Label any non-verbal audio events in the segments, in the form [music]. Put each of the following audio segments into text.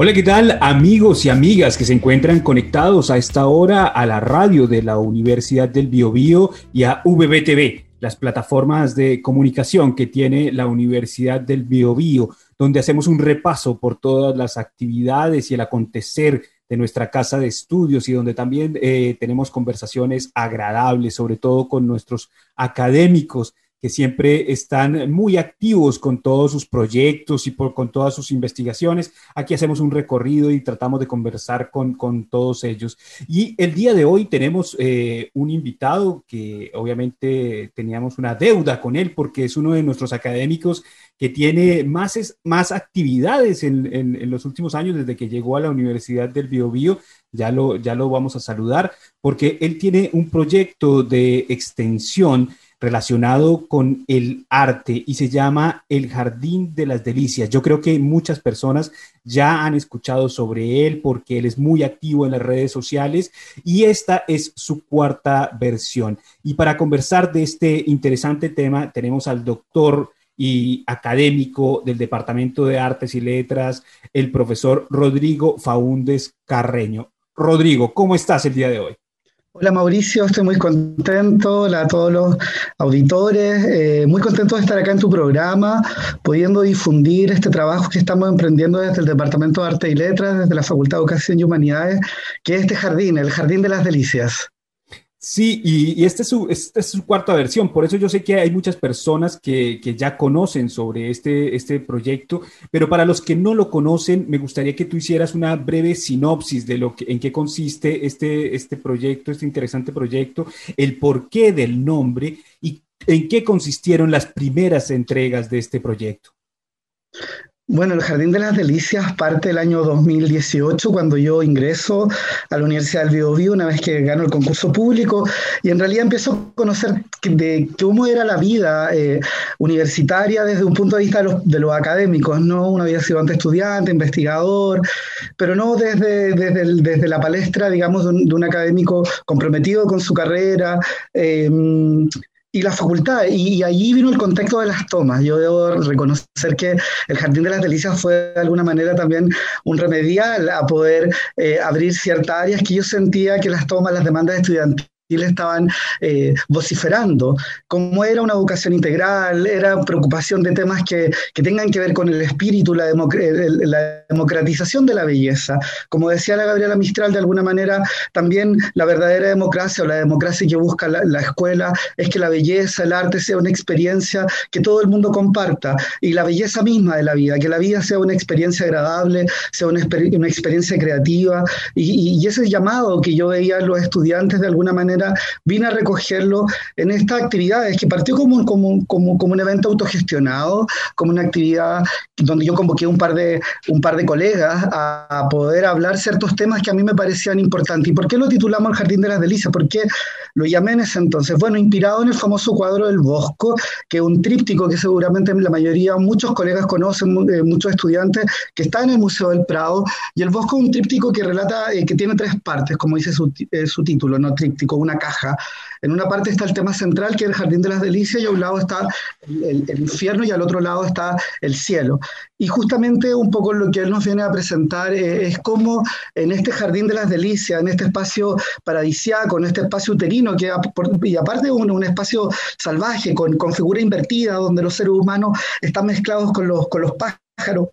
Hola, ¿qué tal amigos y amigas que se encuentran conectados a esta hora a la radio de la Universidad del Biobío y a VBTV, las plataformas de comunicación que tiene la Universidad del Biobío, donde hacemos un repaso por todas las actividades y el acontecer de nuestra casa de estudios y donde también eh, tenemos conversaciones agradables, sobre todo con nuestros académicos que siempre están muy activos con todos sus proyectos y con todas sus investigaciones. Aquí hacemos un recorrido y tratamos de conversar con, con todos ellos. Y el día de hoy tenemos eh, un invitado que obviamente teníamos una deuda con él porque es uno de nuestros académicos que tiene más, más actividades en, en, los últimos años desde que llegó a la Universidad del Biobío. Ya lo, ya lo vamos a saludar porque él tiene un proyecto de extensión relacionado con el arte y se llama El Jardín de las Delicias. Yo creo que muchas personas ya han escuchado sobre él porque él es muy activo en las redes sociales y esta es su cuarta versión. Y para conversar de este interesante tema tenemos al doctor y académico del Departamento de Artes y Letras, el profesor Rodrigo Faúndez Carreño. Rodrigo, ¿cómo estás el día de hoy? Hola Mauricio, estoy muy contento, hola a todos los auditores, eh, muy contento de estar acá en tu programa, pudiendo difundir este trabajo que estamos emprendiendo desde el Departamento de Arte y Letras, desde la Facultad de Educación y Humanidades, que es este jardín, el Jardín de las Delicias. Sí, y, esta, es su, esta es su cuarta versión, por eso yo sé que hay muchas personas que, ya conocen sobre este, este proyecto, pero para los que no lo conocen, me gustaría que tú hicieras una breve sinopsis de lo que, en qué consiste este, este proyecto, este interesante proyecto, el porqué del nombre y en qué consistieron las primeras entregas de este proyecto. Bueno, el Jardín de las Delicias parte del año 2018, cuando yo ingreso a la Universidad del Biobío, una vez que gano el concurso público, y en realidad empiezo a conocer de cómo era la vida eh, universitaria desde un punto de vista de los, académicos, ¿no? Uno había sido antes estudiante, investigador, pero no desde, desde, la palestra, digamos, de un, académico comprometido con su carrera. Eh, y la facultad. Y, allí vino el contexto de las tomas. Yo debo reconocer que el Jardín de las Delicias fue de alguna manera también un remedial a poder eh, abrir ciertas áreas que yo sentía que las tomas, las demandas estudiantiles le estaban eh, vociferando, como era una educación integral, era preocupación de temas que, que tengan que ver con el espíritu, la, la, democratización de la belleza. Como decía la Gabriela Mistral, de alguna manera, también la verdadera democracia o la democracia que busca la, la escuela es que la belleza, el arte sea una experiencia que todo el mundo comparta y la belleza misma de la vida, que la vida sea una experiencia agradable, sea una, una experiencia creativa y, y, ese llamado que yo veía a los estudiantes de alguna manera vine a recogerlo en estas actividades que partió como, como, como, como un evento autogestionado, como una actividad donde yo convoqué un par de, un par de colegas a, poder hablar ciertos temas que a mí me parecían importantes. ¿Y por qué lo titulamos El Jardín de las Delicias? ¿Por qué lo llamé entonces? Bueno, inspirado en el famoso cuadro del Bosco, que es un tríptico que seguramente la mayoría, muchos colegas conocen, eh, muchos estudiantes, que está en el Museo del Prado. Y el Bosco es un tríptico que relata, eh, que tiene tres partes, como dice su, eh, su título, no tríptico, una caja. En una parte está el tema central, que es el Jardín de las Delicias, y a un lado está el, infierno y al otro lado está el cielo. Y justamente un poco lo que él nos viene a presentar eh, es cómo en este Jardín de las Delicias, en este espacio paradisiaco, en este espacio uterino, que y aparte un, un espacio salvaje, con, con figura invertida, donde los seres humanos están mezclados con los, con los pájaros,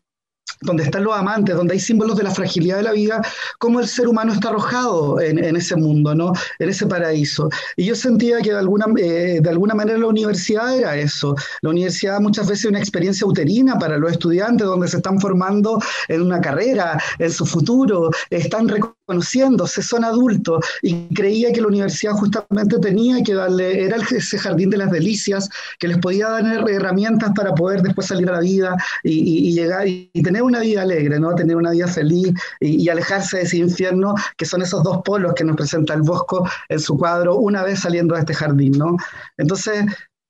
donde están los amantes, donde hay símbolos de la fragilidad de la vida, cómo el ser humano está arrojado en, ese mundo, ¿no? en ese paraíso. Y yo sentía que de alguna, eh, de alguna manera la universidad era eso. La universidad muchas veces es una experiencia uterina para los estudiantes, donde se están formando en una carrera, en su futuro, están conociéndose, son adultos, y creía que la universidad justamente tenía que darle, era ese jardín de las delicias, que les podía dar herramientas para poder después salir a la vida y, llegar y, tener una vida alegre, ¿no? tener una vida feliz y, alejarse de ese infierno, que son esos dos polos que nos presenta el Bosco en su cuadro una vez saliendo de este jardín. ¿no? Entonces,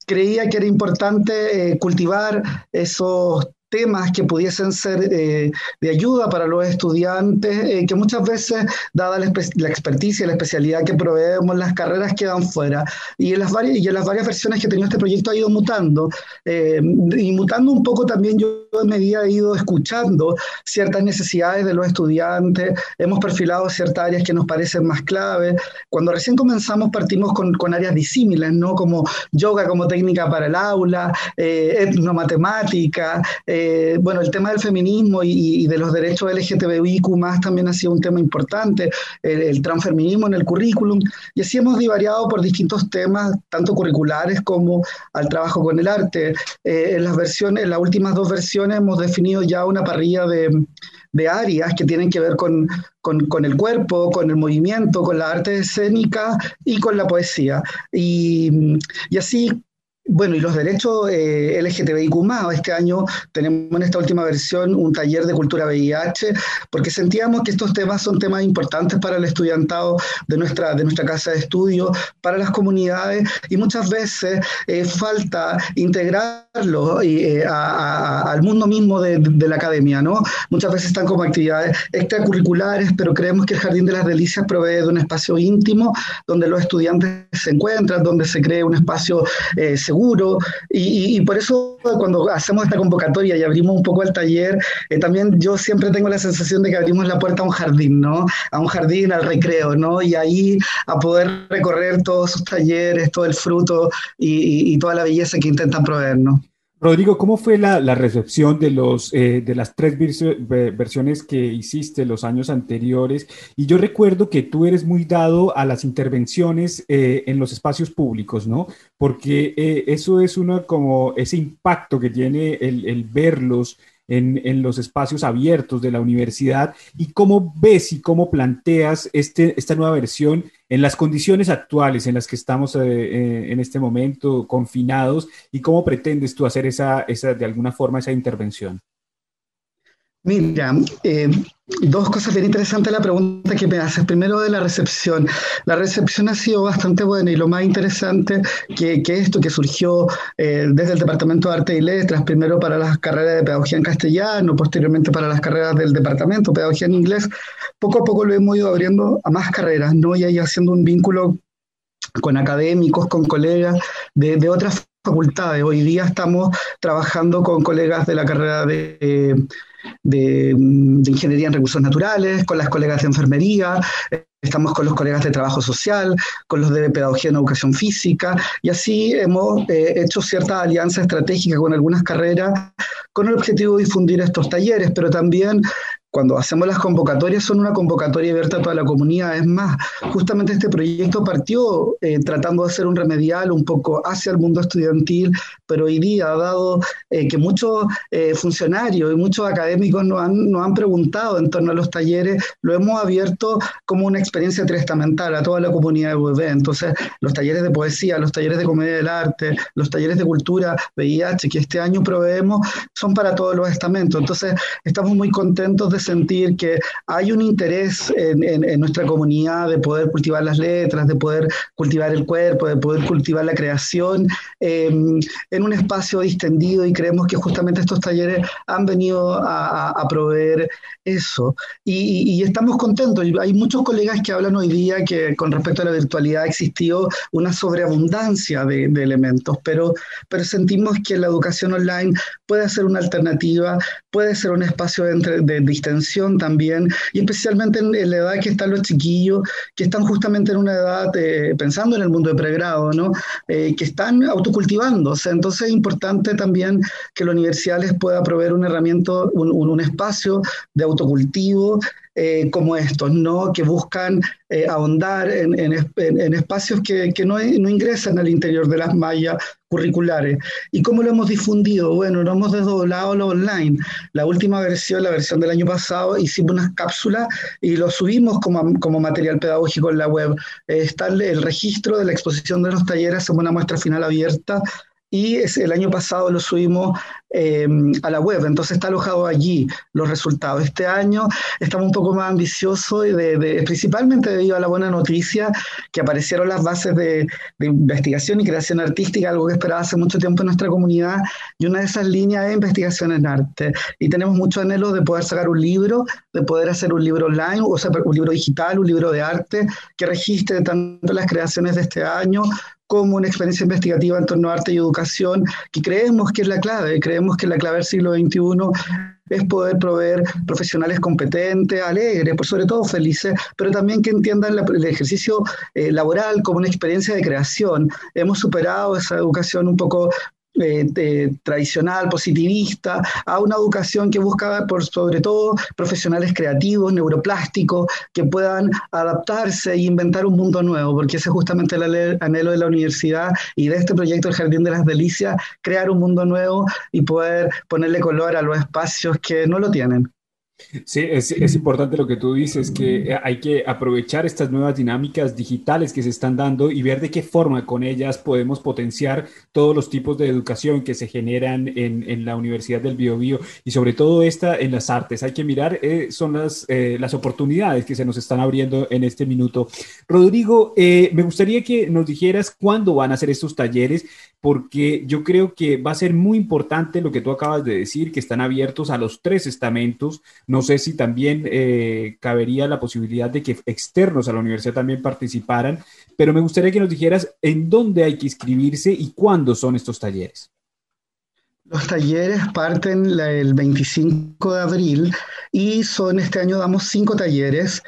creía que era importante eh, cultivar esos temas que pudiesen ser eh, de ayuda para los estudiantes, eh, que muchas veces, dada la, la, experticia, la especialidad que proveemos, las carreras quedan fuera. Y en las varias, y en las varias versiones que ha tenido este proyecto ha ido mutando. Eh, y mutando un poco también yo en medida he ido escuchando ciertas necesidades de los estudiantes, hemos perfilado ciertas áreas que nos parecen más clave. Cuando recién comenzamos partimos con, con áreas disímiles, ¿no? Como yoga como técnica para el aula, eh, etnomatemática, eh, bueno, el tema del feminismo y, de los derechos LGTBIQ más también ha sido un tema importante, el, transfeminismo en el currículum, y así hemos divariado por distintos temas, tanto curriculares como al trabajo con el arte. Eh, en las versiones, en las últimas dos versiones hemos definido ya una parrilla de, de áreas que tienen que ver con, con, con, el cuerpo, con el movimiento, con la arte escénica y con la poesía. Y, y así bueno, y los derechos eh, LGTBIQ, este año tenemos en esta última versión un taller de cultura VIH, porque sentíamos que estos temas son temas importantes para el estudiantado de nuestra, de nuestra casa de estudio, para las comunidades, y muchas veces eh, falta integrarlo eh, al mundo mismo de, de, la academia, ¿no? Muchas veces están como actividades extracurriculares, pero creemos que el Jardín de las Delicias provee de un espacio íntimo donde los estudiantes se encuentran, donde se cree un espacio seguro seguro. Y, por eso cuando hacemos esta convocatoria y abrimos un poco el taller, eh, también yo siempre tengo la sensación de que abrimos la puerta a un jardín, ¿no? A un jardín, al recreo, ¿no? Y ahí a poder recorrer todos sus talleres, todo el fruto y, y toda la belleza que intentan proveernos. Rodrigo, ¿cómo fue la, recepción de, los, eh, de las tres versiones que hiciste los años anteriores? Y yo recuerdo que tú eres muy dado a las intervenciones eh, en los espacios públicos, ¿no? Porque eh, eso es uno como ese impacto que tiene el verlos en, los espacios abiertos de la universidad y cómo ves y cómo planteas este, esta nueva versión en las condiciones actuales en las que estamos eh, eh, en este momento confinados y cómo pretendes tú hacer esa, esa, de alguna forma esa intervención. Mira, eh, dos cosas bien interesantes la pregunta que me haces. Primero de la recepción. La recepción ha sido bastante buena y lo más interesante que, que esto que surgió eh, desde el Departamento de Arte y Letras, primero para las carreras de Pedagogía en castellano, posteriormente para las carreras del Departamento de Pedagogía en inglés, poco a poco lo hemos ido abriendo a más carreras, ¿no? Y ahí haciendo un vínculo con académicos, con colegas de, de otras facultades. Hoy día estamos trabajando con colegas de la carrera de de, Ingeniería en Recursos Naturales, con las colegas de Enfermería, estamos con los colegas de Trabajo Social, con los de Pedagogía en Educación Física, y así hemos eh, hecho cierta alianza estratégica con algunas carreras con el objetivo de difundir estos talleres, pero también cuando hacemos las convocatorias son una convocatoria abierta a toda la comunidad. Es más, justamente este proyecto partió eh, tratando de hacer un remedial un poco hacia el mundo estudiantil, pero hoy día, dado eh, que muchos eh, funcionarios y muchos académicos nos han, nos han preguntado en torno a los talleres, lo hemos abierto como una experiencia triestamental a toda la comunidad de UEB. Entonces, los talleres de poesía, los talleres de comedia del arte, los talleres de cultura, VIH, que este año proveemos, son para todos los estamentos. Entonces, estamos muy contentos de sentir que hay un interés en, en, nuestra comunidad de poder cultivar las letras, de poder cultivar el cuerpo, de poder cultivar la creación em, en un espacio distendido y creemos que justamente estos talleres han venido a, a, proveer eso. Y, y, estamos contentos. Hay muchos colegas que hablan hoy día que con respecto a la virtualidad ha existido una sobreabundancia de, de elementos, pero, pero sentimos que la educación online puede ser una alternativa, puede ser un espacio de, de, también, y especialmente en, la edad que están los chiquillos, que están justamente en una edad eh, pensando en el mundo de pregrado, ¿no? Eh, que están autocultivándose. Entonces es importante también que la universidad les pueda proveer un herramienta, un, un espacio de autocultivo eh, como estos, ¿no? que buscan eh, ahondar en, en, en, espacios que, que no, no, ingresan al interior de las mallas curriculares. ¿Y cómo lo hemos difundido? Bueno, lo hemos desdoblado lo online. La última versión, la versión del año pasado, hicimos unas cápsulas y lo subimos como, como material pedagógico en la web. está el, el registro de la exposición de los talleres, hacemos una muestra final abierta y el año pasado lo subimos eh, a la web, entonces está alojado allí los resultados. Este año estamos un poco más ambiciosos, de, principalmente debido a la buena noticia que aparecieron las bases de, investigación y creación artística, algo que esperaba hace mucho tiempo en nuestra comunidad, y una de esas líneas es investigación en arte. Y tenemos mucho anhelo de poder sacar un libro, de poder hacer un libro online, o sea, un libro digital, un libro de arte, que registre tanto las creaciones de este año como una experiencia investigativa en torno a arte y educación, que creemos que es la clave, creemos que la clave del siglo XXI es poder proveer profesionales competentes, alegres, por sobre todo felices, pero también que entiendan el ejercicio eh, laboral como una experiencia de creación. Hemos superado esa educación un poco eh, tradicional, positivista, a una educación que busca, por sobre todo, profesionales creativos, neuroplásticos, que puedan adaptarse e inventar un mundo nuevo, porque ese es justamente el anhelo de la universidad y de este proyecto El Jardín de las Delicias, crear un mundo nuevo y poder ponerle color a los espacios que no lo tienen. Sí, es, importante lo que tú dices, que hay que aprovechar estas nuevas dinámicas digitales que se están dando y ver de qué forma con ellas podemos potenciar todos los tipos de educación que se generan en, la Universidad del Biobío y sobre todo esta en las artes. Hay que mirar, eh, son las, eh, las oportunidades que se nos están abriendo en este minuto. Rodrigo, eh, me gustaría que nos dijeras cuándo van a ser estos talleres, porque yo creo que va a ser muy importante lo que tú acabas de decir, que están abiertos a los tres estamentos no sé si también eh, cabería la posibilidad de que externos a la universidad también participaran, pero me gustaría que nos dijeras en dónde hay que inscribirse y cuándo son estos talleres. Los talleres parten el 25 de abril y son este año damos cinco talleres.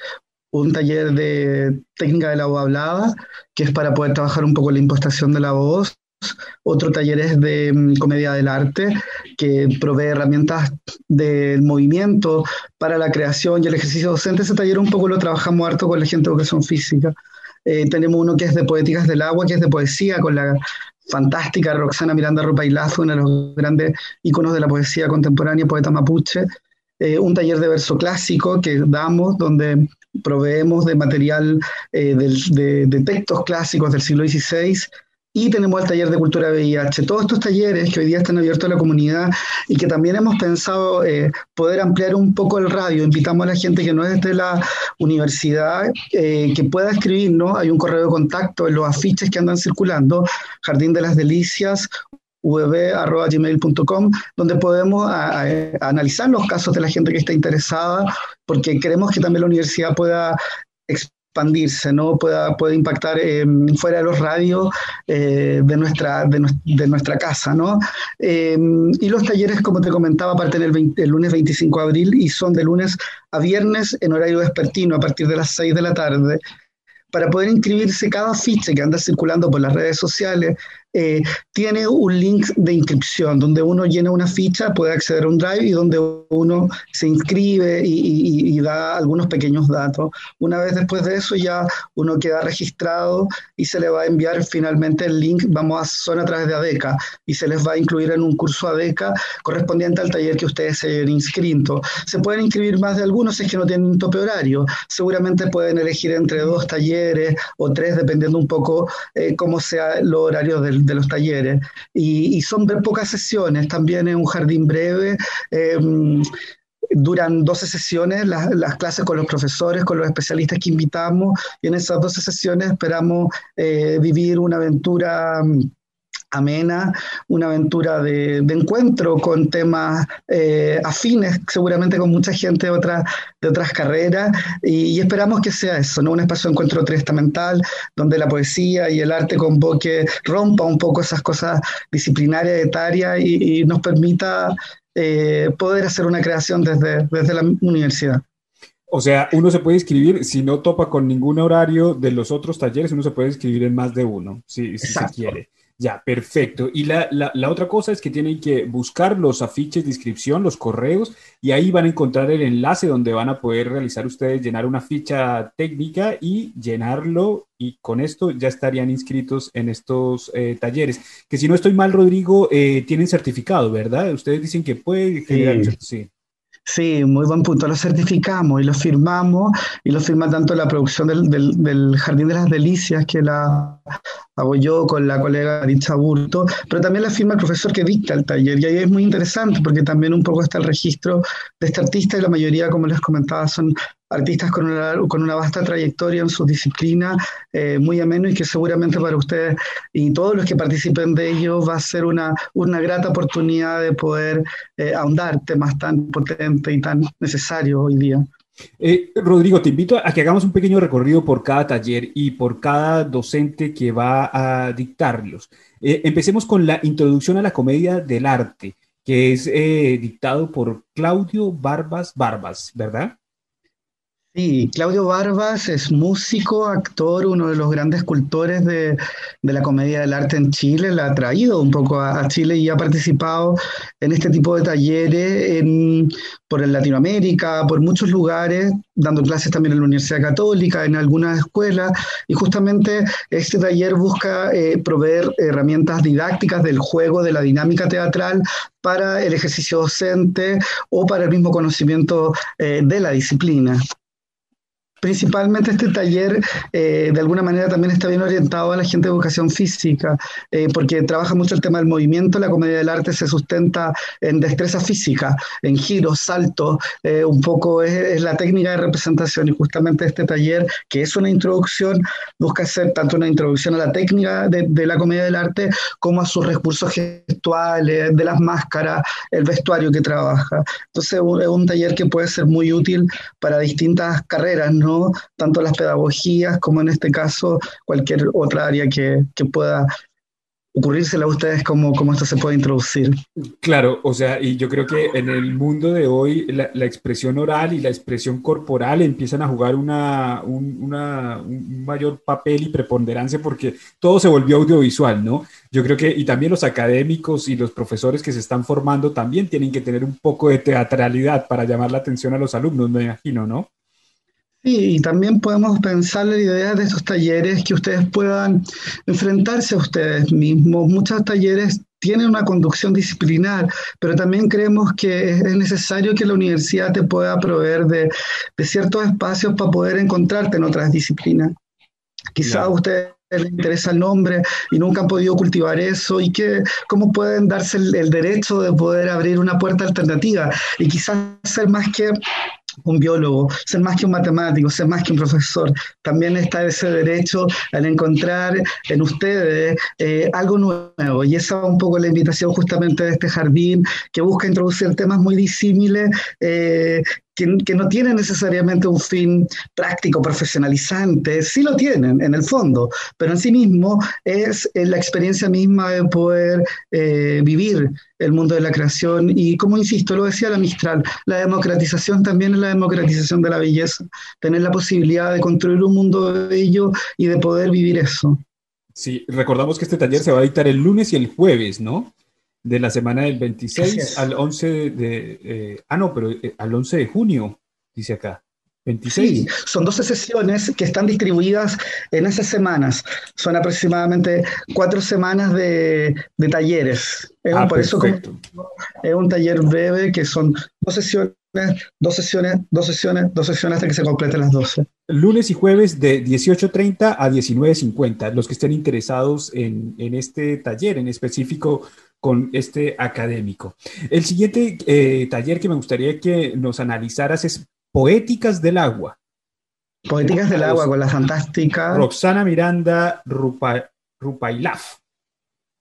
Un taller de técnica de la voz hablada, que es para poder trabajar un poco la impostación de la voz otro taller es de mm, comedia del arte, que provee herramientas del movimiento para la creación y el ejercicio docente. Ese taller un poco lo trabajamos harto con la gente de educación física. Eh, tenemos uno que es de Poéticas del Agua, que es de poesía, con la fantástica Roxana Miranda Lazo, una de los grandes íconos de la poesía contemporánea, poeta mapuche. Eh, un taller de verso clásico que damos, donde proveemos de material eh, de, de, textos clásicos del siglo XVI y tenemos el taller de cultura VIH. Todos estos talleres que hoy día están abiertos a la comunidad y que también hemos pensado eh, poder ampliar un poco el radio. Invitamos a la gente que no es de la universidad eh, que pueda escribirnos. Hay un correo de contacto en los afiches que andan circulando, Jardín de las Delicias vb.gmail.com, donde podemos analizar los casos de la gente que está interesada, porque queremos que también la universidad pueda expandirse, ¿no? Pueda, puede impactar eh, fuera de los radios eh, de, nuestra, de, nuestra casa, ¿no? Eh, y los talleres, como te comentaba, parten el, el, lunes 25 de abril y son de lunes a viernes en horario vespertino a partir de las 6 de la tarde. Para poder inscribirse, cada ficha que anda circulando por las redes sociales eh, tiene un link de inscripción donde uno llena una ficha, puede acceder a un drive y donde uno se inscribe y, da algunos pequeños datos. Una vez después de eso ya uno queda registrado y se le va a enviar finalmente el link, vamos a son a través de ADECA y se les va a incluir en un curso ADECA correspondiente al taller que ustedes se hayan inscrito. Se pueden inscribir más de algunos si es que no tienen un tope horario. Seguramente pueden elegir entre dos talleres o tres, dependiendo un poco eh, cómo sea el horario del de los talleres. Y, son pocas sesiones, también es un jardín breve. Em, duran 12 sesiones las, las, clases con los profesores, con los especialistas que invitamos, y en esas 12 sesiones esperamos eh, vivir una aventura amena, una aventura de, encuentro con temas eh, afines, seguramente con mucha gente de, otra, de otras carreras, y, esperamos que sea eso, ¿no? un espacio de encuentro triestamental, donde la poesía y el arte convoque, rompa un poco esas cosas disciplinarias, etarias, y, nos permita eh, poder hacer una creación desde, desde la universidad. O sea, uno se puede inscribir, si no topa con ningún horario de los otros talleres, uno se puede inscribir en más de uno, si, si se quiere. Ya, perfecto. Y la, otra cosa es que tienen que buscar los afiches de inscripción, los correos, y ahí van a encontrar el enlace donde van a poder realizar ustedes, llenar una ficha técnica y llenarlo, y con esto ya estarían inscritos en estos eh, talleres. Que si no estoy mal, Rodrigo, eh, tienen certificado, ¿verdad? Ustedes dicen que puede generar... Sí. Sí, muy buen punto. Lo certificamos y lo firmamos y lo firma tanto la producción del, Jardín de las Delicias, que la hago yo con la colega Dicha Burto, pero también la firma el profesor que dicta el taller. Y ahí es muy interesante porque también un poco está el registro de este artista y la mayoría, como les comentaba, son artistas con una, con una vasta trayectoria en su disciplina, eh, muy ameno y que seguramente para ustedes y todos los que participen de ello va a ser una, una grata oportunidad de poder eh, ahondar temas tan potentes y tan necesarios hoy día. Eh, Rodrigo, te invito a que hagamos un pequeño recorrido por cada taller y por cada docente que va a dictarlos. empecemos con la introducción a la comedia del arte, que es dictado por Claudio Barbas Barbas, ¿verdad? Sí, Claudio Barbas es músico, actor, uno de los grandes cultores de, la comedia del arte en Chile. La ha traído un poco a, Chile y ha participado en este tipo de talleres por Latinoamérica, por muchos lugares, dando clases también en la Universidad Católica, en algunas escuelas. Y justamente este taller busca eh, proveer herramientas didácticas del juego, de la dinámica teatral para el ejercicio docente o para el mismo conocimiento eh, de la disciplina. Principalmente este taller eh, de alguna manera también está bien orientado a la gente de educación física, eh, porque trabaja mucho el tema del movimiento, la comedia del arte se sustenta en destreza física, en giros, saltos, eh, un poco es, la técnica de representación y justamente este taller, que es una introducción, busca ser tanto una introducción a la técnica de, de la comedia del arte como a sus recursos gestuales, de las máscaras, el vestuario que trabaja. Entonces es un taller que puede ser muy útil para distintas carreras, ¿no? Tanto las pedagogías como en este caso cualquier otra área que, pueda ocurrírsela a ustedes cómo, cómo esto se puede introducir. Claro, o sea, y yo creo que en el mundo de hoy la, expresión oral y la expresión corporal empiezan a jugar una, un, un, mayor papel y preponderancia porque todo se volvió audiovisual, ¿no? Yo creo que, y también los académicos y los profesores que se están formando también tienen que tener un poco de teatralidad para llamar la atención a los alumnos, me imagino, ¿no? Y también podemos pensar la idea de estos talleres que ustedes puedan enfrentarse a ustedes mismos. Muchos talleres tienen una conducción disciplinar, pero también creemos que es necesario que la universidad te pueda proveer de, ciertos espacios para poder encontrarte en otras disciplinas. Quizá a ustedes les interesa el nombre y nunca han podido cultivar eso y que cómo pueden darse el, el derecho de poder abrir una puerta alternativa y quizás ser más que un biólogo, ser más que un matemático, ser más que un profesor. También está ese derecho al encontrar en ustedes eh, algo nuevo. Y esa es un poco la invitación justamente de este jardín, que busca introducir temas muy disímiles eh, que, no tienen necesariamente un fin práctico, profesionalizante, sí lo tienen en el fondo, pero en sí mismo es eh, la experiencia misma de poder eh, vivir el mundo de la creación y como insisto, lo decía la Mistral, la democratización también es la democratización de la belleza, tener la posibilidad de construir un mundo bello y de poder vivir eso. Sí, recordamos que este taller se va a dictar el lunes y el jueves, ¿no? De la semana del 26 al 11 de... Eh, ah, no, pero eh, al 11 de junio, dice acá. 26. Sí, son 12 sesiones que están distribuidas en esas semanas. Son aproximadamente cuatro semanas de, talleres. Es ah, por eso es un taller breve que son dos sesiones, dos sesiones, dos sesiones, dos sesiones hasta que se completen las 12. Lunes y jueves de 18.30 a 19.50. Los que estén interesados en, en este taller en específico con este académico. El siguiente eh, taller que me gustaría que nos analizaras es Poéticas del Agua. Poéticas del Agua con la fantástica Roxana Miranda Rupa, Rupailaf.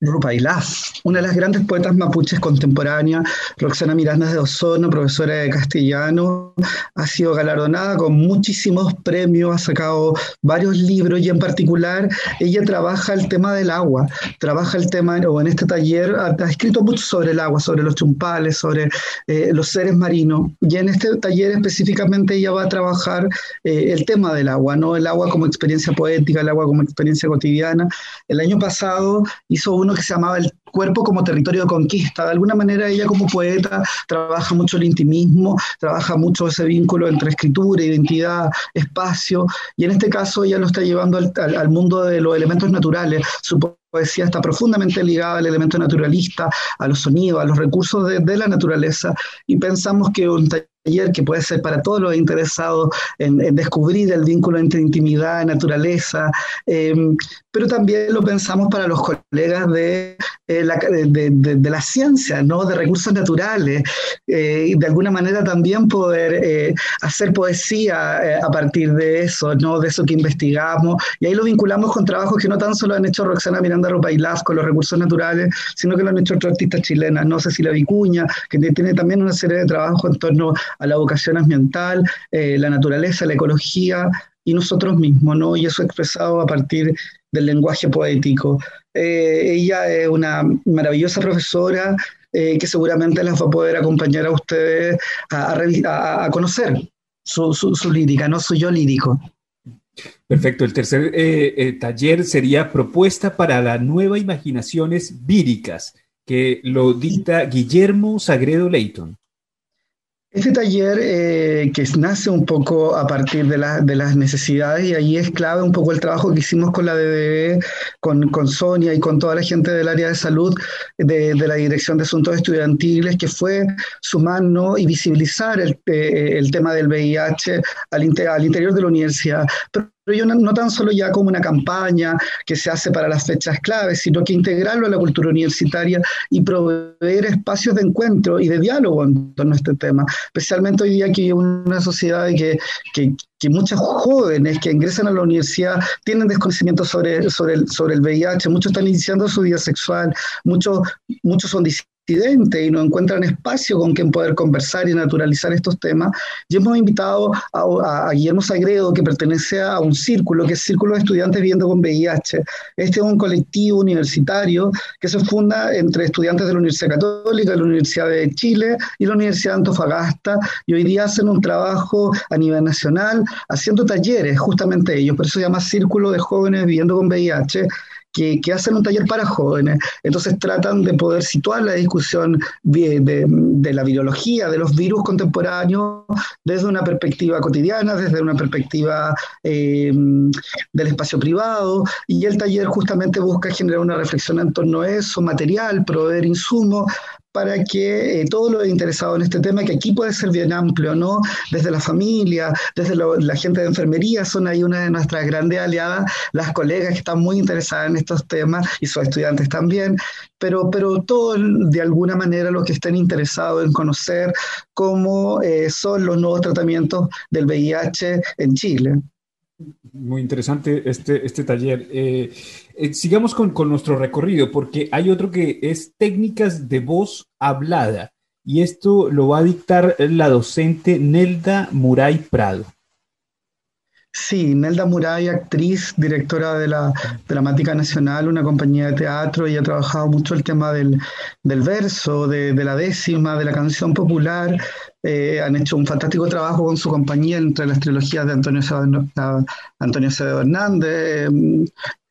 Rupailaf, una de las grandes poetas mapuches contemporáneas, Roxana Miranda de Ozono, profesora de castellano, ha sido galardonada con muchísimos premios, ha sacado varios libros y en particular ella trabaja el tema del agua, trabaja el tema, o en este taller ha, escrito mucho sobre el agua, sobre los chumpales, sobre eh, los seres marinos, y en este taller específicamente ella va a trabajar eh, el tema del agua, ¿no? el agua como experiencia poética, el agua como experiencia cotidiana. El año pasado hizo un que se llamaba El cuerpo como territorio de conquista. De alguna manera ella como poeta trabaja mucho el intimismo, trabaja mucho ese vínculo entre escritura, identidad, espacio, y en este caso ella lo está llevando al, mundo de los elementos naturales. Su poesía está profundamente ligada al elemento naturalista, a los sonidos, a los recursos de, de la naturaleza, y pensamos que un taller que puede ser para todos los interesados en, descubrir el vínculo entre intimidad naturaleza, em, pero también lo pensamos para los colegas de, eh, la, de, la, ciencia, ¿no? de recursos naturales, eh, y de alguna manera también poder eh, hacer poesía a partir de eso, ¿no? de eso que investigamos, y ahí lo vinculamos con trabajos que no tan solo han hecho Roxana Miranda Ropailaz con los recursos naturales, sino que lo han hecho otros artistas chilenas, no Cecilia Vicuña, que tiene también una serie de trabajos en torno a la vocación ambiental, la naturaleza, la ecología y nosotros mismos, ¿no? Y eso expresado a partir del lenguaje poético. Eh, ella es una maravillosa profesora eh, que seguramente las va a poder acompañar a ustedes a, conocer su, su, lírica, no soy yo lírico. Perfecto. El tercer taller sería propuesta para las nuevas imaginaciones víricas, que lo dicta Guillermo Sagredo Leighton. Este taller eh, que nace un poco a partir de, las necesidades y ahí es clave un poco el trabajo que hicimos con la DDE, con, Sonia y con toda la gente del área de salud de, la Dirección de Asuntos Estudiantiles, que fue sumarnos y visibilizar el, eh, tema del VIH al, interior de la universidad yo no, tan solo ya como una campaña que se hace para las fechas claves, sino que integrarlo a la cultura universitaria y proveer espacios de encuentro y de diálogo en torno a este tema, especialmente hoy día que hay una sociedad que, que, que muchos jóvenes que ingresan a la universidad tienen desconocimiento sobre, sobre, el, sobre el VIH, muchos están iniciando su vida sexual, muchos, muchos son y no encuentran espacio con quien poder conversar y naturalizar estos temas. Y hemos invitado a, Guillermo Sagredo, que pertenece a un círculo, que es Círculo de Estudiantes Viviendo con VIH. Este es un colectivo universitario que se funda entre estudiantes de la Universidad Católica, de la Universidad de Chile y la Universidad de Antofagasta, y hoy día hacen un trabajo a nivel nacional, haciendo talleres, justamente ellos, por eso se llama Círculo de Jóvenes Viviendo con VIH, que, hacen un taller para jóvenes. Entonces tratan de poder situar la discusión de, la virología, de los virus contemporáneos, desde una perspectiva cotidiana, desde una perspectiva eh, del espacio privado. Y el taller justamente busca generar una reflexión en torno a eso, material, proveer insumos para que eh, todos los interesados en este tema, que aquí puede ser bien amplio, ¿no? Desde la familia, desde la gente de enfermería, son ahí una de nuestras grandes aliadas, las colegas que están muy interesadas en estos temas y sus estudiantes también, pero, pero todos de alguna manera los que estén interesados en conocer cómo eh, son los nuevos tratamientos del VIH en Chile. Muy interesante este, este taller. Eh, eh, sigamos con, nuestro recorrido, porque hay otro que es técnicas de voz hablada, y esto lo va a dictar la docente Nelda Muray Prado. Sí, Nelda Muray, actriz, directora de la Dramática Nacional, una compañía de teatro, y ha trabajado mucho el tema del, verso, de, la décima, de la canción popular. Eh, han hecho un fantástico trabajo con su compañía entre las trilogías de Antonio Antonio Hernández,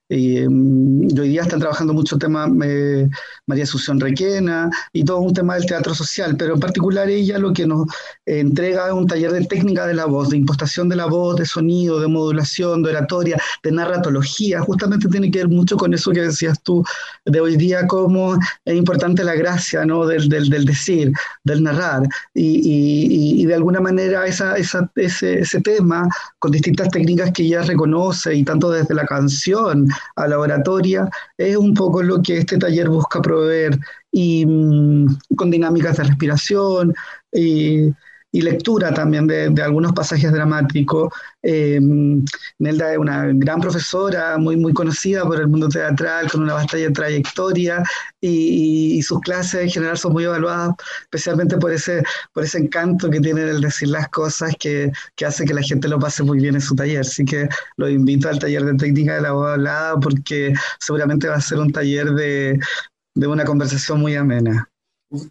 Em, y, hoy día están trabajando mucho tema eh, María Asunción Requena y todo un tema del teatro social, pero en particular ella lo que nos entrega es un taller de técnica de la voz, de impostación de la voz, de sonido, de modulación, de oratoria, de narratología. Justamente tiene que ver mucho con eso que decías tú de hoy día, cómo es importante la gracia ¿no? del, del, decir, del narrar. Y, y, de alguna manera esa, esa, ese, ese tema, con distintas técnicas que ella reconoce, y tanto desde la canción, a la oratoria, es un poco lo que este taller busca proveer y mm, con dinámicas de respiración y, lectura también de, algunos pasajes dramáticos. Eh, Nelda es una gran profesora, muy, muy conocida por el mundo teatral, con una bastante trayectoria y, sus clases en general son muy evaluadas, especialmente por ese, por ese encanto que tiene el decir las cosas que, que hace que la gente lo pase muy bien en su taller. Así que lo invito al taller de técnica de la voz hablada porque seguramente va a ser un taller de, de una conversación muy amena.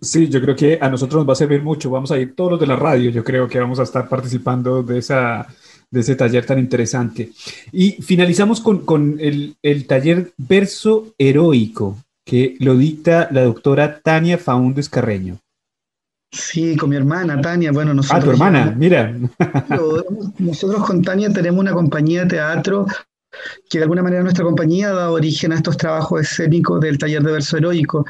Sí, yo creo que a nosotros nos va a servir mucho. Vamos a ir todos los de la radio, yo creo que vamos a estar participando de, esa, de ese taller tan interesante. Y finalizamos con, con el, el, taller Verso Heroico, que lo dicta la doctora Tania Faúndez Carreño. Sí, con mi hermana Tania. Bueno, nosotros. Ah, tu hermana, mira. [laughs] Nosotros con Tania tenemos una compañía de teatro que de alguna manera nuestra compañía da origen a estos trabajos escénicos del taller de verso heroico.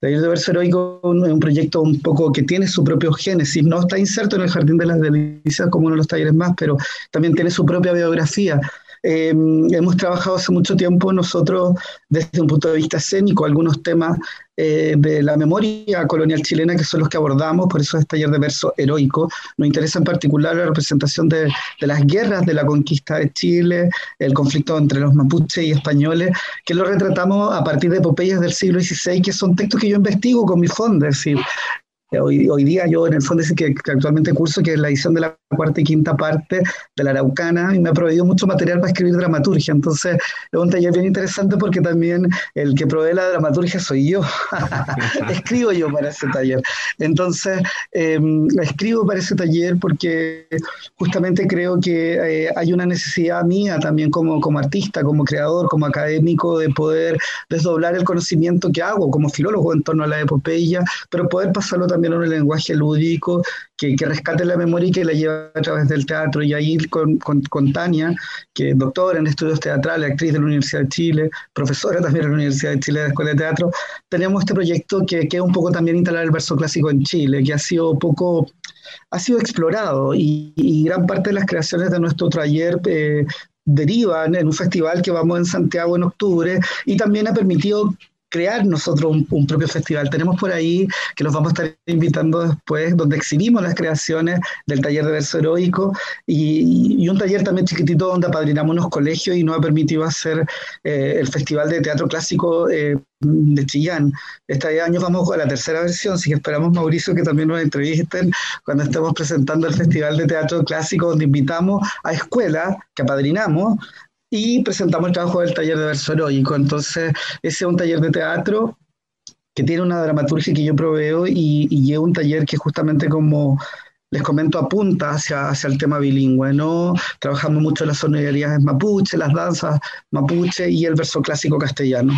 Taller de Verso Heroico es un proyecto un poco que tiene su propio génesis, no está inserto en el Jardín de las Delicias como uno de los talleres más, pero también tiene su propia biografía. Eh, hemos trabajado hace mucho tiempo nosotros desde un punto de vista escénico algunos temas eh, de la memoria colonial chilena que son los que abordamos, por eso es taller de verso heroico. Nos interesa en particular la representación de, de las guerras de la conquista de Chile, el conflicto entre los mapuches y españoles, que lo retratamos a partir de epopeyas del siglo XVI, que son textos que yo investigo con mi fondo, es Hoy, hoy, día yo en el fondo sé que, que, actualmente curso que es la edición de la cuarta y quinta parte de la Araucana y me ha proveído mucho material para escribir dramaturgia. Entonces es un taller bien interesante porque también el que provee la dramaturgia soy yo. [laughs] escribo yo para ese taller. Entonces eh, escribo para ese taller porque justamente creo que eh, hay una necesidad mía también como, como artista, como creador, como académico de poder desdoblar el conocimiento que hago como filólogo en torno a la epopeya, pero poder pasarlo también también un lenguaje lúdico que, que, rescate la memoria y que la lleva a través del teatro. Y ahí con, con, con, Tania, que es doctora en estudios teatrales, actriz de la Universidad de Chile, profesora también de la Universidad de Chile de la Escuela de Teatro, tenemos este proyecto que, que es un poco también instalar el verso clásico en Chile, que ha sido poco ha sido explorado y, y gran parte de las creaciones de nuestro taller eh, derivan en un festival que vamos en Santiago en octubre y también ha permitido crear nosotros un, un, propio festival. Tenemos por ahí que los vamos a estar invitando después, donde exhibimos las creaciones del taller de verso heroico y, y un taller también chiquitito donde apadrinamos unos colegios y nos ha permitido hacer eh, el Festival de Teatro Clásico eh, de Chillán. Este año vamos a la tercera versión, así que esperamos, Mauricio, que también nos entrevisten cuando estemos presentando el Festival de Teatro Clásico, donde invitamos a escuelas que apadrinamos y presentamos el trabajo del taller de verso heroico. Entonces, ese es un taller de teatro que tiene una dramaturgia que yo proveo y, y es un taller que justamente como les comento apunta hacia, hacia el tema bilingüe, ¿no? Trabajamos mucho las sonoridades mapuche, las danzas mapuche y el verso clásico castellano.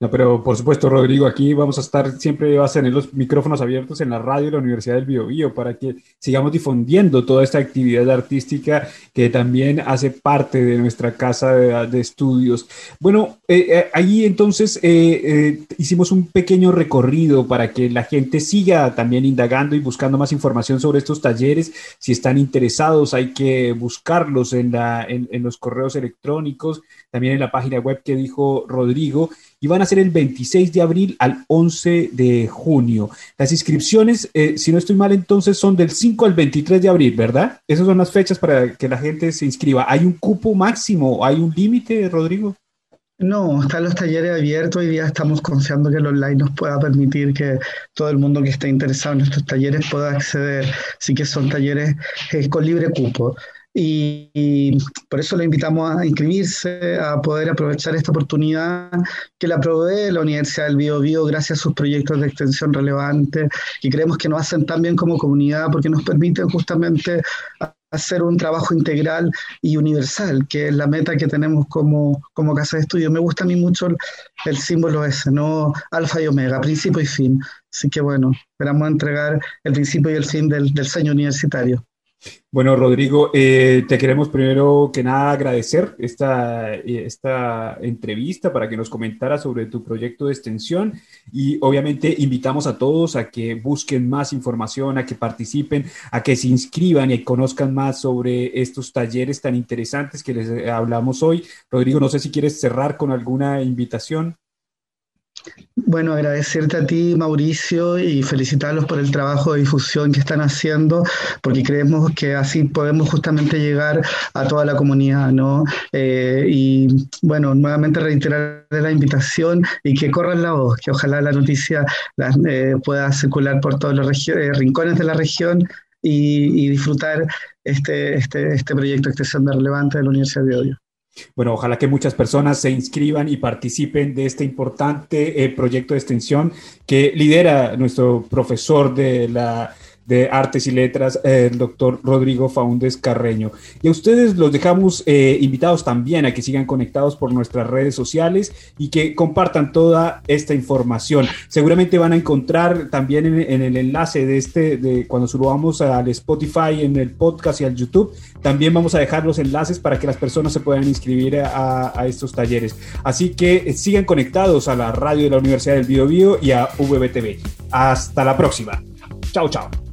No, pero por supuesto, Rodrigo, aquí vamos a estar, siempre vas a tener los micrófonos abiertos en la radio de la Universidad del Biobío para que sigamos difundiendo toda esta actividad artística que también hace parte de nuestra casa de, estudios. Bueno, eh, eh, ahí entonces eh, eh, hicimos un pequeño recorrido para que la gente siga también indagando y buscando más información sobre estos talleres. Si están interesados, hay que buscarlos en, la, en, en los correos electrónicos, también en la página web que dijo Rodrigo y van a ser el 26 de abril al 11 de junio. Las inscripciones, eh, si no estoy mal, entonces son del 5 al 23 de abril, ¿verdad? Esas son las fechas para que la gente se inscriba. ¿Hay un cupo máximo? ¿Hay un límite, Rodrigo? No, están los talleres abiertos. Hoy día estamos confiando que el online nos pueda permitir que todo el mundo que esté interesado en estos talleres pueda acceder. Así que son talleres eh, con libre cupo. Y, y, por eso le invitamos a inscribirse, a poder aprovechar esta oportunidad que la provee la Universidad del Bio, Bio gracias a sus proyectos de extensión relevantes, que creemos que nos hacen tan bien como comunidad porque nos permiten justamente hacer un trabajo integral y universal, que es la meta que tenemos como, como casa de estudio. Me gusta a mí mucho el, el símbolo ese, ¿no? Alfa y omega, principio y fin. Así que bueno, esperamos entregar el principio y el fin del, del sueño universitario. Bueno, Rodrigo, eh, te queremos primero que nada agradecer esta, esta entrevista para que nos comentara sobre tu proyecto de extensión y obviamente invitamos a todos a que busquen más información, a que participen, a que se inscriban y conozcan más sobre estos talleres tan interesantes que les hablamos hoy. Rodrigo, no sé si quieres cerrar con alguna invitación. Bueno, agradecerte a ti, Mauricio, y felicitarlos por el trabajo de difusión que están haciendo, porque creemos que así podemos justamente llegar a toda la comunidad, ¿no? Eh, y bueno, nuevamente reiterar la invitación y que corran la voz, que ojalá la noticia eh, pueda circular por todos los eh, rincones de la región y, y disfrutar este, este, este proyecto de extensión de relevante de la Universidad de Odio. Bueno, ojalá que muchas personas se inscriban y participen de este importante eh, proyecto de extensión que lidera nuestro profesor de la de Artes y Letras, el doctor Rodrigo Faúndez Carreño. Y a ustedes los dejamos eh, invitados también a que sigan conectados por nuestras redes sociales y que compartan toda esta información. Seguramente van a encontrar también en, el enlace de este, de cuando subamos al Spotify, en el podcast y al YouTube, también vamos a dejar los enlaces para que las personas se puedan inscribir a, estos talleres. Así que eh, sigan conectados a la radio de la Universidad del Bio, Bio y a VBTV. Hasta la próxima. Chao, chao.